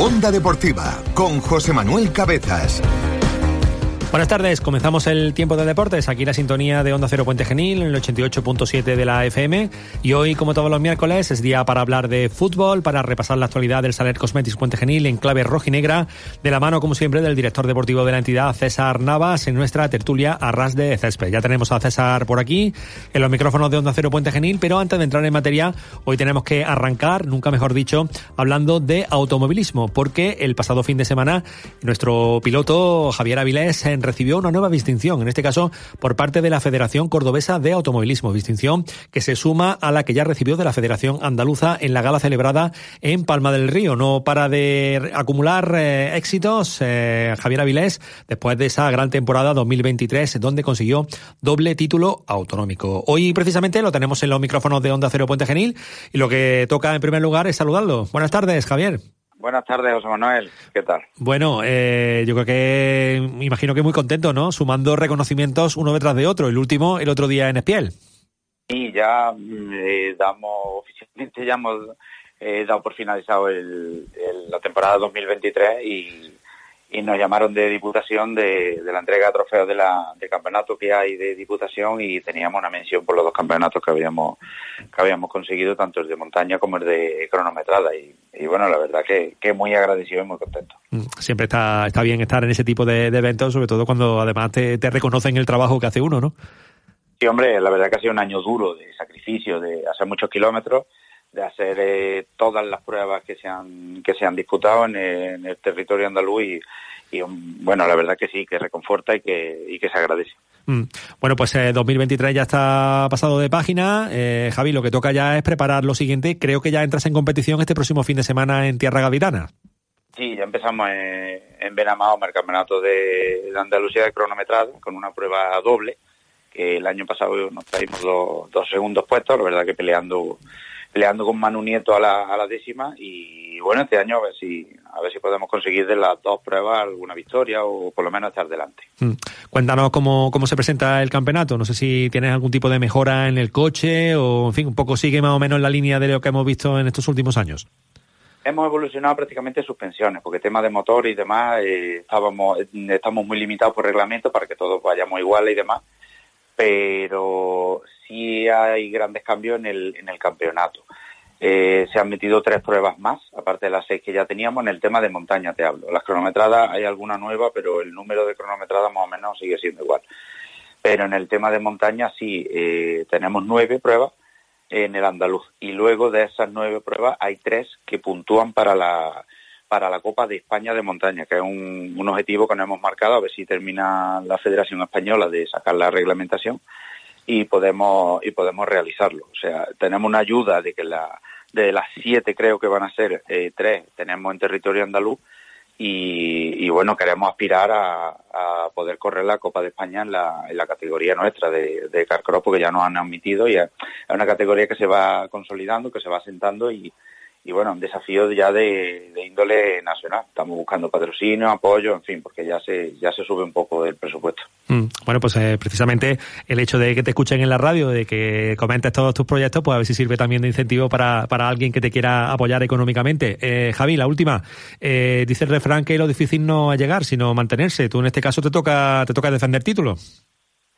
Onda Deportiva con José Manuel Cabezas. Buenas tardes, comenzamos el tiempo de deportes, aquí la sintonía de Onda Cero Puente Genil en el 88.7 de la FM y hoy como todos los miércoles es día para hablar de fútbol, para repasar la actualidad del Saler Cosmetics Puente Genil en clave rojinegra, de la mano como siempre del director deportivo de la entidad César Navas en nuestra tertulia a ras de césped. Ya tenemos a César por aquí en los micrófonos de Onda Cero Puente Genil, pero antes de entrar en materia hoy tenemos que arrancar, nunca mejor dicho, hablando de automovilismo, porque el pasado fin de semana nuestro piloto Javier Avilés en recibió una nueva distinción, en este caso por parte de la Federación Cordobesa de Automovilismo, distinción que se suma a la que ya recibió de la Federación Andaluza en la gala celebrada en Palma del Río. No para de acumular eh, éxitos eh, Javier Avilés después de esa gran temporada 2023 donde consiguió doble título autonómico. Hoy precisamente lo tenemos en los micrófonos de Onda Cero Puente Genil y lo que toca en primer lugar es saludarlo. Buenas tardes, Javier. Buenas tardes, José Manuel. ¿Qué tal? Bueno, eh, yo creo que me imagino que muy contento, ¿no? Sumando reconocimientos uno detrás de otro. El último, el otro día en Espiel. Sí, ya mm, eh, damos, oficialmente ya hemos eh, dado por finalizado el, la temporada 2023 y, y nos llamaron de diputación de, la entrega de trofeos de, la, de campeonato que hay de diputación y teníamos una mención por los dos campeonatos que habíamos que habíamos conseguido, tanto el de montaña como el de cronometrada. Y, bueno, la verdad que, que, muy agradecido y muy contento. Mm, siempre está, está bien estar en ese tipo de, eventos, sobre todo cuando además te, te reconocen el trabajo que hace uno, ¿no? Sí, hombre, la verdad que ha sido un año duro de sacrificio, de hacer muchos kilómetros de hacer eh, todas las pruebas que se han que se han disputado en, el territorio andaluz y, um, bueno la verdad que sí que reconforta y que y que se agradece. Mm. bueno pues 2023 eh, ya está pasado de página. Eh, Javi lo que toca ya es preparar lo siguiente. Creo que ya entras en competición este próximo fin de semana en tierra gaditana sí ya empezamos en, en Benamao el campeonato de, Andalucía de cronometrado con una prueba doble que el año pasado nos traímos dos, dos segundos puestos la verdad que peleando peleando con Manu Nieto a la, a la décima y bueno, este año a ver si a ver si podemos conseguir de las dos pruebas alguna victoria o por lo menos estar delante. Mm. Cuéntanos cómo, cómo se presenta el campeonato, no sé si tienes algún tipo de mejora en el coche o en fin, un poco sigue más o menos la línea de lo que hemos visto en estos últimos años. Hemos evolucionado prácticamente suspensiones, porque tema de motor y demás, eh, estábamos, estamos muy limitados por reglamento para que todos vayamos iguales y demás, pero sí hay grandes cambios en el, en el campeonato. Eh, se han metido tres pruebas más, aparte de las seis que ya teníamos, en el tema de montaña te hablo. Las cronometradas hay alguna nueva, pero el número de cronometradas más o menos sigue siendo igual. Pero en el tema de montaña sí, eh, tenemos nueve pruebas en el andaluz. Y luego de esas nueve pruebas hay tres que puntúan para la, para la Copa de España de Montaña, que es un, un objetivo que nos hemos marcado, a ver si termina la Federación Española de sacar la reglamentación y podemos y podemos realizarlo. O sea, tenemos una ayuda de que la de las siete creo que van a ser eh, tres tenemos en territorio andaluz y, bueno queremos aspirar a, poder correr la Copa de España en la, en la categoría nuestra de, de Carcross porque ya nos han admitido y es una categoría que se va consolidando, que se va asentando y, y bueno, un desafío ya de, índole nacional. Estamos buscando patrocinio, apoyo, en fin, porque ya se, ya se sube un poco el presupuesto. Mm, bueno, pues eh, precisamente el hecho de que te escuchen en la radio, de que comentes todos tus proyectos, pues a ver si sirve también de incentivo para, para alguien que te quiera apoyar económicamente. Eh, Javi, la última. Eh, dice el refrán que lo difícil no es llegar, sino mantenerse. Tú en este caso te toca, te toca defender títulos.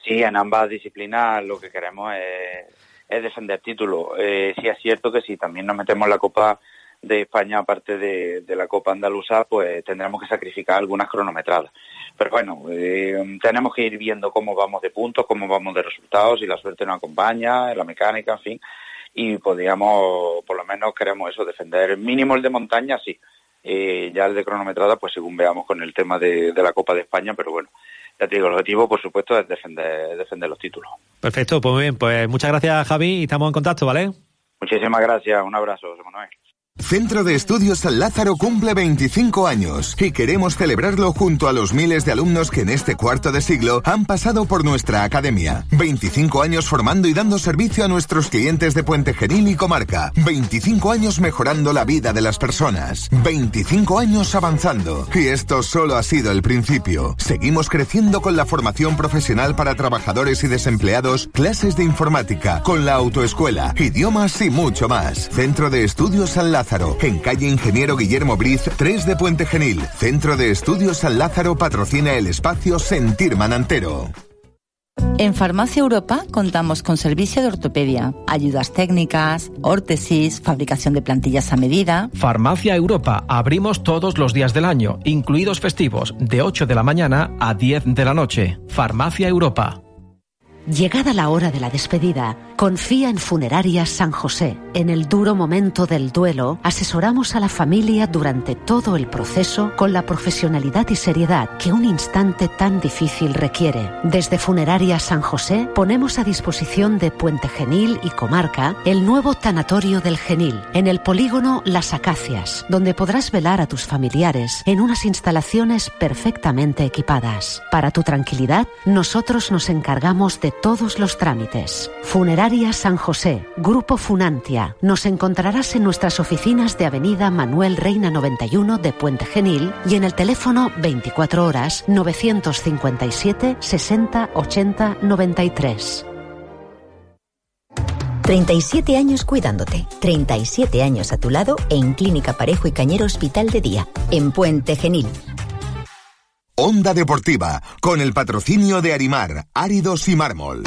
Sí, en ambas disciplinas lo que queremos es es defender título. Eh, sí es cierto que si también nos metemos la Copa de España, aparte de, la Copa Andaluza, pues tendremos que sacrificar algunas cronometradas. Pero bueno, eh, tenemos que ir viendo cómo vamos de puntos, cómo vamos de resultados, si la suerte nos acompaña, la mecánica, en fin. Y podríamos, por lo menos queremos eso, defender mínimo el de montaña, sí. Eh, ya el de cronometrada, pues según veamos con el tema de la Copa de España, pero bueno, ya te digo, el objetivo, por supuesto, es defender, defender los títulos. Perfecto, pues muy bien. Pues muchas gracias, Javi, y estamos en contacto, ¿vale? Muchísimas gracias. Un abrazo, José Manuel. Centro de Estudios San Lázaro cumple 25 años y queremos celebrarlo junto a los miles de alumnos que en este cuarto de siglo han pasado por nuestra academia. 25 años formando y dando servicio a nuestros clientes de Puente Genil y comarca. 25 años mejorando la vida de las personas. 25 años avanzando. Y esto solo ha sido el principio. Seguimos creciendo con la formación profesional para trabajadores y desempleados, clases de informática, con la autoescuela, idiomas y mucho más. Centro de Estudios San Lázaro Lázaro, en calle Ingeniero Guillermo Briz, 3 de Puente Genil. Centro de Estudios San Lázaro patrocina el espacio Sentir Manantero. En Farmacia Europa contamos con servicio de ortopedia, ayudas técnicas, órtesis, fabricación de plantillas a medida. Farmacia Europa, abrimos todos los días del año, incluidos festivos, de 8 de la mañana a 10 de la noche. Farmacia Europa. Llegada la hora de la despedida, confía en Funerarias San José. En el duro momento del duelo, asesoramos a la familia durante todo el proceso con la profesionalidad y seriedad que un instante tan difícil requiere. Desde Funerarias San José ponemos a disposición de Puente Genil y Comarca el nuevo tanatorio del Genil, en el polígono Las Acacias, donde podrás velar a tus familiares en unas instalaciones perfectamente equipadas. Para tu tranquilidad, nosotros nos encargamos de todos los trámites. San José, Grupo Funantia. Nos encontrarás en nuestras oficinas de Avenida Manuel Reina 91 de Puente Genil y en el teléfono 24 horas 957 60 80 93. 37 años cuidándote, 37 años a tu lado en Clínica Parejo y Cañero Hospital de Día, en Puente Genil. Onda Deportiva, con el patrocinio de Arimar, Áridos y Mármol.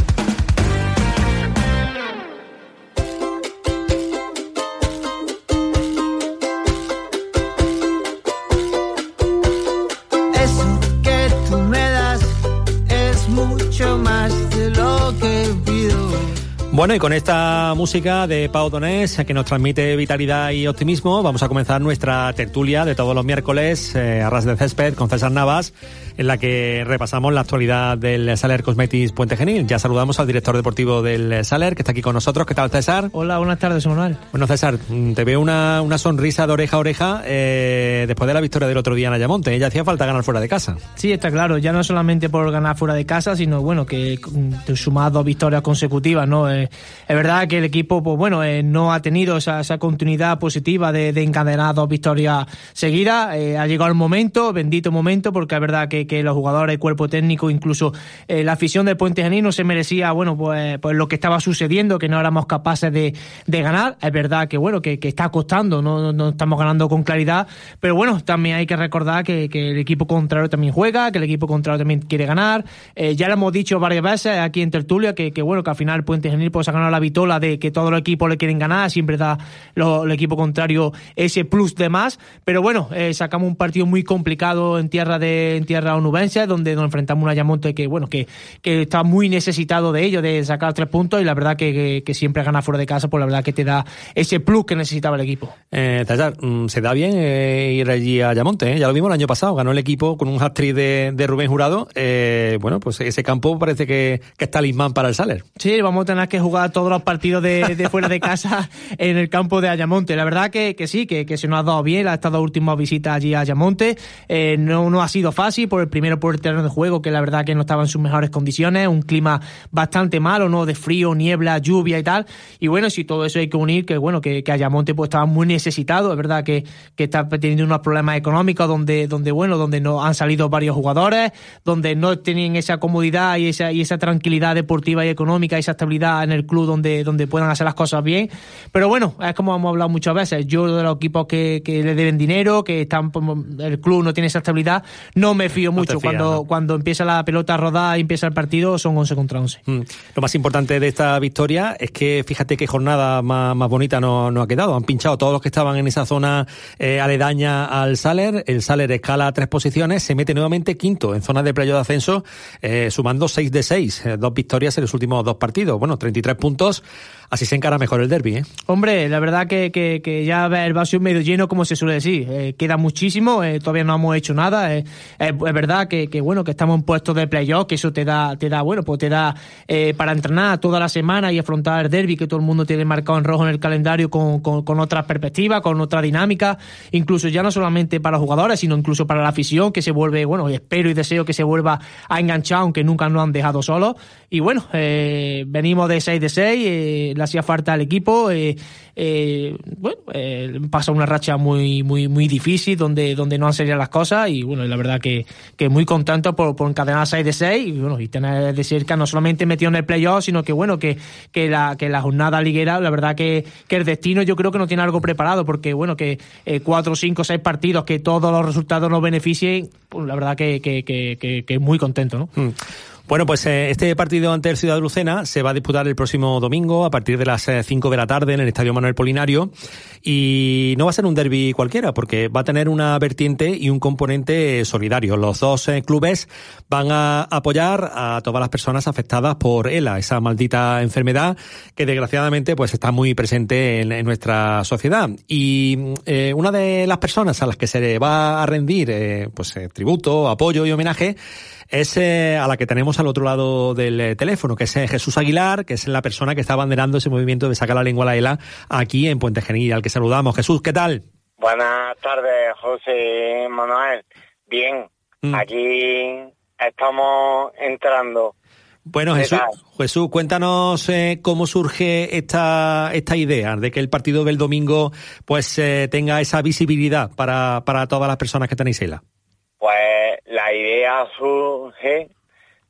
Bueno, y con esta música de Pau Donés, que nos transmite vitalidad y optimismo, vamos a comenzar nuestra tertulia de todos los miércoles eh, a ras de césped con César Navas, en la que repasamos la actualidad del Saler Cosmetics Puente Genil. Ya saludamos al director deportivo del Saler, que está aquí con nosotros. ¿Qué tal, César? Hola, buenas tardes, Manuel. Bueno, César, mm, te veo una, una sonrisa de oreja a oreja eh, después de la victoria del otro día en Ayamonte. Ya hacía falta ganar fuera de casa. Sí, está claro. Ya no solamente por ganar fuera de casa, sino, bueno, que mm, sumado dos victorias consecutivas, ¿no? Eh, es verdad que el equipo, pues bueno, eh, no ha tenido esa, continuidad positiva de, encadenar dos victorias seguidas. Eh, ha llegado el momento, bendito momento, porque es verdad que, los jugadores, el cuerpo técnico, incluso eh, la afición del Puente Genil no se merecía, bueno, pues, pues lo que estaba sucediendo, que no éramos capaces de, ganar. Es verdad que, bueno, que, está costando, no, no, estamos ganando con claridad, pero bueno, también hay que recordar que, el equipo contrario también juega, que el equipo contrario también quiere ganar. ya lo hemos dicho varias veces aquí en Tertulia, que, bueno, que al final Puente Genil pues ha ganado la vitola de que todos los equipos le quieren ganar, siempre da el equipo contrario ese plus de más, pero bueno, eh, sacamos un partido muy complicado en tierra de en tierra onubense, donde nos enfrentamos a un Ayamonte que bueno, que, que está muy necesitado de ello, de sacar tres puntos, y la verdad que, que, siempre gana fuera de casa, pues la verdad que te da ese plus que necesitaba el equipo. Eh, mm, se da bien eh, ir allí a Ayamonte, ¿eh? ya lo vimos el año pasado, ganó el equipo con un hat-trick de, de, Rubén Jurado, bueno, pues ese campo parece que, que es talismán para el Saler. Sí, vamos a tener que jugar todo los partidos de, fuera de casa en el campo de Ayamonte. La verdad que, que sí, que, que, se nos ha dado bien, ha estado última visita allí a Ayamonte. Eh, no, no ha sido fácil, por el primero por el terreno de juego, que la verdad que no estaba en sus mejores condiciones, un clima bastante malo, ¿no? De frío, niebla, lluvia y tal. Y bueno, si todo eso hay que unir, que bueno, que, que Ayamonte pues estaba muy necesitado, es verdad que, que está teniendo unos problemas económicos donde, donde bueno, donde no han salido varios jugadores, donde no tienen esa comodidad y esa, y esa tranquilidad deportiva y económica, esa estabilidad en el club donde, donde puedan hacer las cosas bien. Pero bueno, es como hemos hablado muchas veces. Yo de los equipos que, que le deben dinero, que están pues, el club no tiene esa estabilidad, no me fío mucho. cuando, cuando empieza la pelota a rodar y empieza el partido, son 11 contra 11. Mm. Lo más importante de esta victoria es que fíjate qué jornada más, más bonita nos no ha quedado. Han pinchado todos los que estaban en esa zona eh, aledaña al Saler. El Saler escala tres posiciones, se mete nuevamente quinto en zona de playo de ascenso, eh, sumando 6 de 6, eh, dos victorias en los últimos dos partidos. Bueno, 33 puntos así se encara mejor el derby. ¿eh? Hombre, la verdad que, que, ya el vaso medio lleno, como se suele decir. Eh, queda muchísimo, eh, todavía no hemos hecho nada. Eh, es verdad que, bueno, que estamos en puestos de playoff, que eso te da, te da, bueno, pues te da para entrenar toda la semana y afrontar el derby que todo el mundo tiene marcado en rojo en el calendario con, con, con otras perspectivas, con otra dinámica, incluso ya no solamente para los jugadores, sino incluso para la afición, que se vuelve, bueno, espero y deseo que se vuelva a enganchar, aunque nunca nos han dejado solos. Y bueno, venimos de 6 de 6, le hacía falta al equipo. Eh, bueno, eh, pasa una racha muy, muy, muy difícil donde, donde no han salido las cosas y bueno, la verdad que, que muy contento por, por encadenar 6 de 6 y bueno, y tener de cerca no solamente metido en el playoff, sino que bueno, que, que, la, que la jornada liguera, la verdad que, que el destino yo creo que no tiene algo preparado porque bueno, que eh, cuatro, cinco, seis partidos que todos los resultados nos beneficien, pues, la verdad que, que, que, que, muy contento, ¿no? Mm. Bueno, pues eh, este partido ante el Ciudad de Lucena se va a disputar el próximo domingo a partir de las 5 eh, de la tarde en el Estadio Manuel Polinario y no va a ser un derby cualquiera porque va a tener una vertiente y un componente solidario. Los dos eh, clubes van a apoyar a todas las personas afectadas por ELA, esa maldita enfermedad que desgraciadamente pues está muy presente en, nuestra sociedad. Y una de las personas a las que se le va a rendir pues tributo, apoyo y homenaje es eh, a la que tenemos al otro lado del eh, teléfono, que es eh, Jesús Aguilar, que es la persona que está abanderando ese movimiento de sacar la lengua a la ELA aquí en Puente Genil, al que saludamos. Jesús, ¿qué tal? Buenas tardes, José Manuel. Bien, mm. aquí estamos entrando. Bueno, Jesús, Jesús, cuéntanos cómo surge esta, esta idea de que el partido del domingo pues tenga esa visibilidad para, para todas las personas que tenéis ELA. Pues la idea surge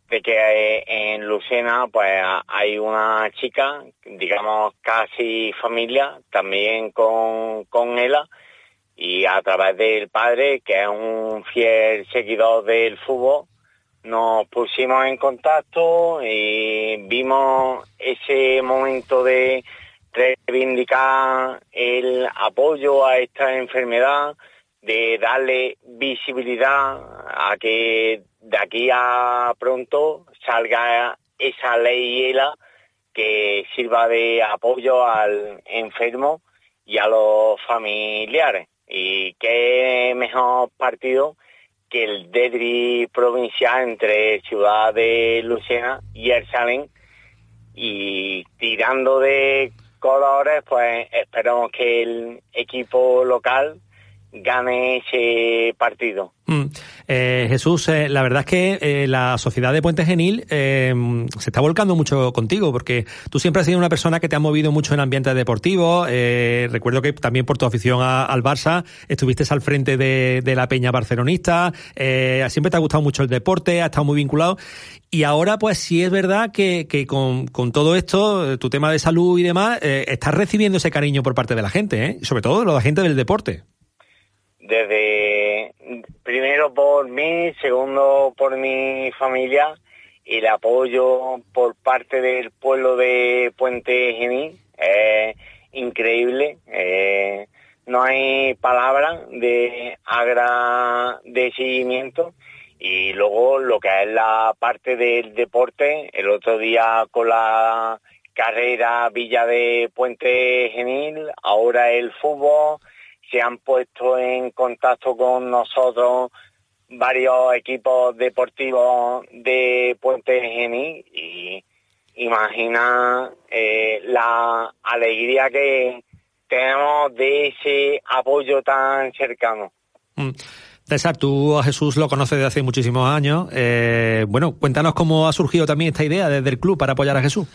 de que eh, en Lucena pues hay una chica, digamos casi familia, también con, con ella, y a través del padre, que es un fiel seguidor del fútbol, nos pusimos en contacto y vimos ese momento de reivindicar el apoyo a esta enfermedad, de darle visibilidad a que de aquí a pronto salga esa ley ELA que sirva de apoyo al enfermo y a los familiares. Y qué mejor partido que el derby provincial entre Ciudad de Lucena y El. Y tirando de colores, pues esperamos que el equipo local gane ese partido. Mm. Eh, Jesús, eh, la verdad es que eh, la sociedad de Puente Genil se está volcando mucho contigo, porque tú siempre has sido una persona que te ha movido mucho en ambiente deportivo. recuerdo que también por tu afición al Barça estuviste al frente de, la Peña Barcelonista. siempre te ha gustado mucho el deporte, has estado muy vinculado. Y ahora, pues sí es verdad que, con, con, todo esto, tu tema de salud y demás, estás recibiendo ese cariño por parte de la gente, sobre todo de la gente del deporte desde primero por mí, segundo por mi familia el apoyo por parte del pueblo de Puente Genil es increíble. Eh, no hay palabra de agradecimiento y luego lo que es la parte del deporte, el otro día con la carrera Villa de Puente Genil, ahora el fútbol, se han puesto en contacto con nosotros varios equipos deportivos de Puente Geni y imagina eh, la alegría que tenemos de ese apoyo tan cercano. Mm. César, tú a Jesús lo conoces desde hace muchísimos años. Eh, bueno, cuéntanos cómo ha surgido también esta idea desde el club para apoyar a Jesús.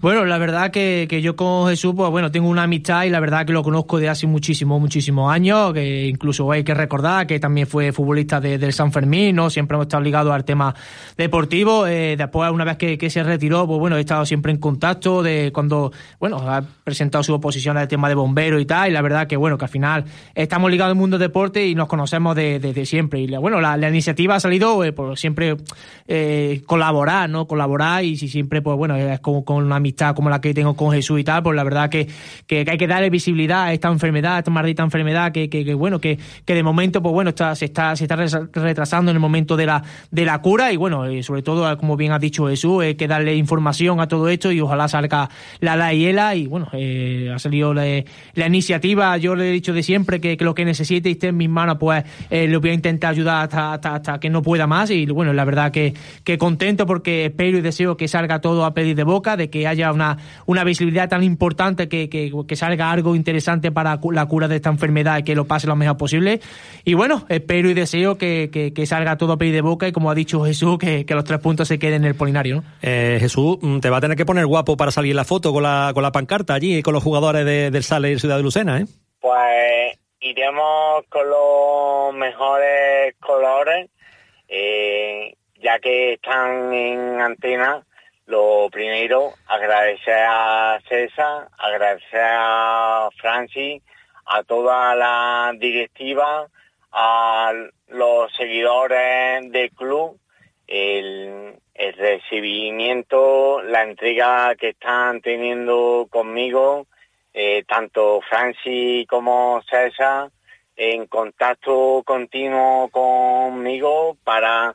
Bueno, la verdad que, que, yo con Jesús, pues bueno, tengo una amistad y la verdad que lo conozco de hace muchísimos, muchísimos años, que incluso hay que recordar que también fue futbolista del San Fermín, ¿no? Siempre hemos estado ligados al tema deportivo. Eh, después, una vez que, que, se retiró, pues bueno, he estado siempre en contacto de cuando, bueno, ha presentado su oposición al tema de bombero y tal, y la verdad que bueno, que al final estamos ligados al mundo del deporte y nos conocemos de desde siempre. Y bueno, la, iniciativa ha salido por siempre colaborar, ¿no? Colaborar y si siempre, pues bueno, es con, con, una amistad como la que tengo con Jesús y tal, pues la verdad que, que, hay que darle visibilidad a esta enfermedad, esta maldita enfermedad que, que, bueno, que, de momento, pues bueno, está, se está, se está retrasando en el momento de la, de la cura y bueno, sobre todo, como bien ha dicho Jesús, hay que darle información a todo esto y ojalá salga la la y bueno, eh, ha salido la, iniciativa, yo le he dicho de siempre que, lo que necesite esté en mis manos, pues eh, le voy a intentar ayudar hasta, hasta, que no pueda más y bueno, la verdad que, que contento porque espero y deseo que salga todo a pedir de boca, de que haya una, una visibilidad tan importante que, que, que salga algo interesante para la cura de esta enfermedad y que lo pase lo mejor posible. Y bueno, espero y deseo que, que, salga todo a pedir de boca y como ha dicho Jesús, que, los tres puntos se queden en el polinario. Eh, Jesús, mm, te va a tener que poner guapo para salir la foto con la, con la pancarta allí con los jugadores de, del Sale y Ciudad de Lucena, ¿eh? Pues iremos con los mejores colores, eh, ya que están en antena. Lo primero, agradecer a César, agradecer a Francis, a toda la directiva, a los seguidores del club, el, recibimiento, la entrega que están teniendo conmigo, eh, tanto Francis como César, en contacto continuo conmigo para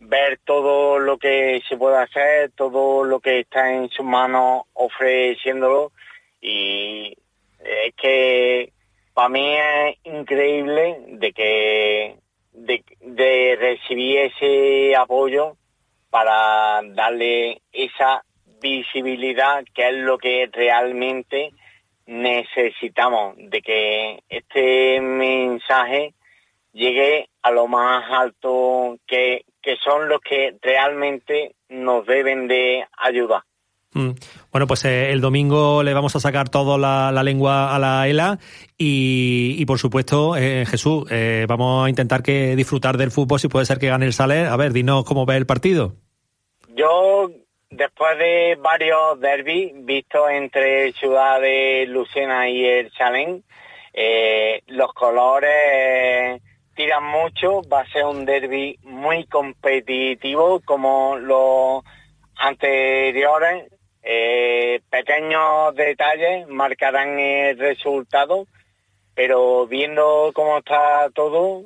ver todo lo que se puede hacer, todo lo que está en sus manos ofreciéndolo. Y es que para mí es increíble de que de, recibir ese apoyo para darle esa visibilidad que es lo que realmente necesitamos, de que este mensaje llegue a lo más alto que, que son los que realmente nos deben de ayudar. Mm. Bueno, pues eh, el domingo le vamos a sacar toda la, lengua a la ELA y, por supuesto, eh, Jesús, eh, vamos a intentar que disfrutar del fútbol si puede ser que gane el Saler. A ver, dinos cómo ve el partido. Yo, después de varios derbis vistos entre Ciudad de Lucena y el Chalén, los colores tiran mucho, va a ser un derby muy competitivo como los anteriores. Eh, pequeños detalles marcarán el resultado, pero viendo cómo está todo,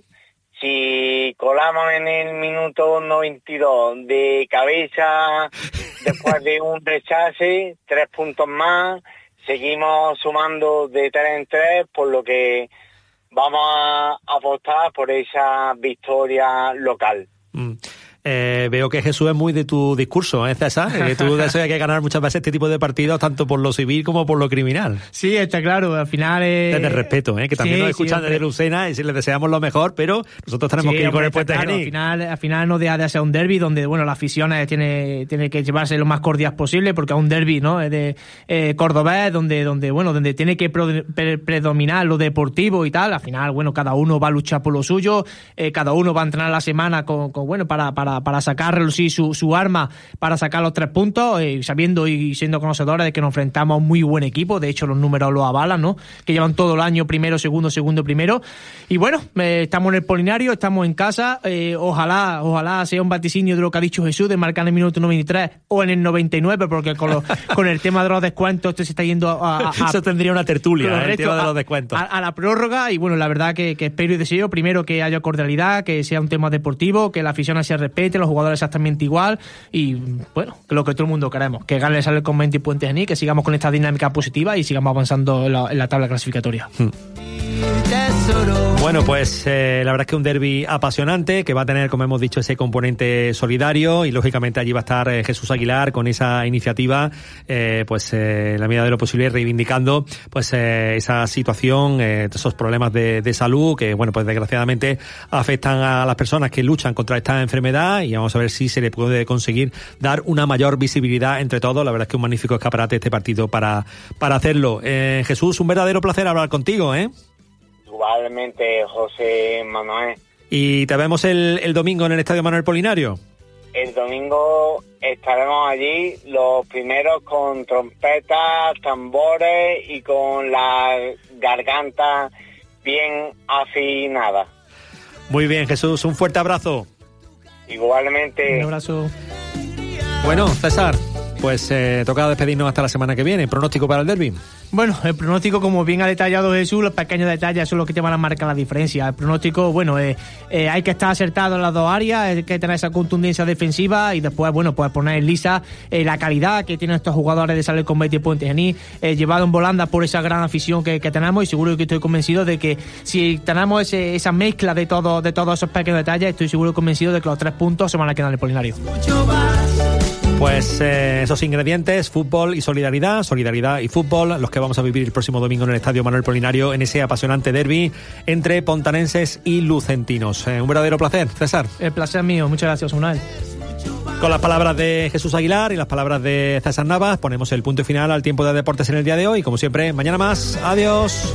si colamos en el minuto 92 de cabeza, después de un rechace, tres puntos más, seguimos sumando de tres en tres, por lo que vamos a apostar por esa victoria local. Mm. Eh, veo que Jesús es muy de tu discurso, ¿eh, César? Que tú deseas que ganar muchas veces este tipo de partidos, tanto por lo civil como por lo criminal. Sí, está claro, al final es... Desde respeto, ¿eh? que también nos escuchan desde Lucena y si les deseamos lo mejor, pero nosotros tenemos que ir con el puente claro, al final, al final no deja de ser un derby donde, bueno, la afición tiene, tiene que llevarse lo más cordial posible porque es un derby, ¿no? Es de eh, cordobés, donde, donde, bueno, donde tiene que predominar lo deportivo y tal. Al final, bueno, cada uno va a luchar por lo suyo, eh, cada uno va a entrenar la semana con, con bueno, para, para para, sacar su, su arma, para sacar los tres puntos, eh, sabiendo y siendo conocedores de que nos enfrentamos a un muy buen equipo. De hecho, los números lo avalan, ¿no? Que llevan todo el año primero, segundo, segundo, primero. Y bueno, eh, estamos en el Polinario, estamos en casa. Eh, ojalá, ojalá sea un vaticinio de lo que ha dicho Jesús de marcar en el minuto 93 o en el 99, porque con, con el tema de los descuentos esto se está yendo a. Eso tendría una tertulia, el tema de los descuentos. A, la prórroga y bueno, la verdad que, que espero y deseo primero que haya cordialidad, que sea un tema deportivo, que la afición se respete los jugadores exactamente igual y bueno, lo que todo el mundo queremos, que gane sale con 20 puentes en I, que sigamos con esta dinámica positiva y sigamos avanzando en la, tabla clasificatoria. Hmm. Bueno, pues eh, la verdad es que un derby apasionante que va a tener, como hemos dicho, ese componente solidario y lógicamente allí va a estar eh, Jesús Aguilar con esa iniciativa, eh, pues en la medida de lo posible reivindicando pues esa situación, esos problemas de, de, salud que, bueno, pues desgraciadamente afectan a las personas que luchan contra esta enfermedad y vamos a ver si se le puede conseguir dar una mayor visibilidad entre todos. La verdad es que un magnífico escaparate este partido para, para hacerlo. Jesús, un verdadero placer hablar contigo, ¿eh? Probablemente José Manuel. ¿Y te vemos el, el domingo en el Estadio Manuel Polinario? El domingo estaremos allí los primeros con trompetas, tambores y con la garganta bien afinada. Muy bien, Jesús, un fuerte abrazo. Igualmente. Un abrazo. Bueno, César, pues eh, toca despedirnos hasta la semana que viene. ¿Pronóstico para el derby? Bueno, el pronóstico, como bien ha detallado Jesús, los pequeños detalles son los que te van a marcar la diferencia. El pronóstico, bueno, eh, eh, hay que estar acertado en las dos áreas, hay que tener esa contundencia defensiva y después, bueno, pues poner en lisa eh, la calidad que tienen estos jugadores de salir con Betty Puente Gení, llevado en volanda por esa gran afición que, tenemos y seguro que estoy convencido de que si tenemos esa mezcla de, todo, de todos esos pequeños detalles, estoy seguro y convencido de que los tres puntos se van a quedar en el Polinario. Pues eh, esos ingredientes, fútbol y solidaridad, solidaridad y fútbol, los que vamos a vivir el próximo domingo en el Estadio Manuel Polinario en ese apasionante derby entre pontanenses y lucentinos. Eh, un verdadero placer, César. El placer mío, muchas gracias, Unal. Con las palabras de Jesús Aguilar y las palabras de César Navas, ponemos el punto final al tiempo de deportes en el día de hoy. Como siempre, mañana más. Adiós.